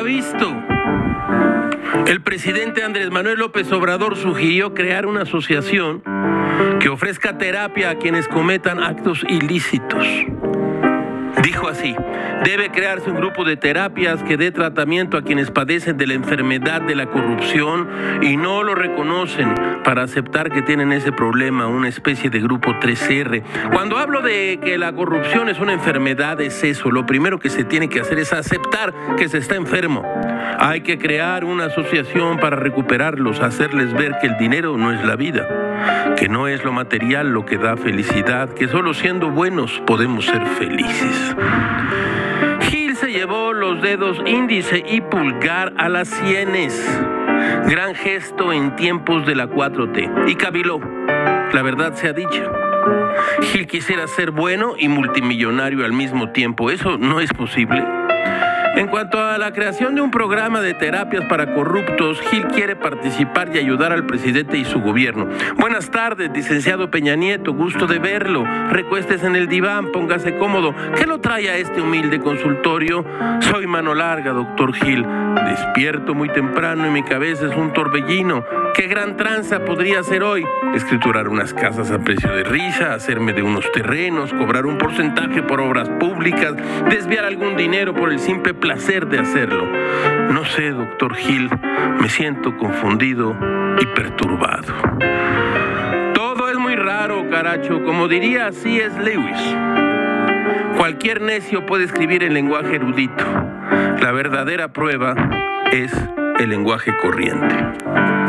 visto. El presidente Andrés Manuel López Obrador sugirió crear una asociación que ofrezca terapia a quienes cometan actos ilícitos. Debe crearse un grupo de terapias que dé tratamiento a quienes padecen de la enfermedad de la corrupción y no lo reconocen para aceptar que tienen ese problema, una especie de grupo 3R. Cuando hablo de que la corrupción es una enfermedad, es eso. Lo primero que se tiene que hacer es aceptar que se está enfermo. Hay que crear una asociación para recuperarlos, hacerles ver que el dinero no es la vida que no es lo material lo que da felicidad, que solo siendo buenos podemos ser felices. Gil se llevó los dedos índice y pulgar a las sienes. Gran gesto en tiempos de la 4T. Y cabiló. La verdad se ha dicho. Gil quisiera ser bueno y multimillonario al mismo tiempo. ¿Eso no es posible? En cuanto a la creación de un programa de terapias para corruptos, Gil quiere participar y ayudar al presidente y su gobierno. Buenas tardes, licenciado Peña Nieto, gusto de verlo. Recuestes en el diván, póngase cómodo. ¿Qué lo trae a este humilde consultorio? Soy mano larga, doctor Gil. Despierto muy temprano y mi cabeza es un torbellino. ¿Qué gran tranza podría hacer hoy? Escriturar unas casas a precio de risa, hacerme de unos terrenos, cobrar un porcentaje por obras públicas, desviar algún dinero por el simple placer de hacerlo. No sé, doctor Gil, me siento confundido y perturbado. Todo es muy raro, caracho, como diría así es Lewis. Cualquier necio puede escribir en lenguaje erudito. La verdadera prueba es el lenguaje corriente.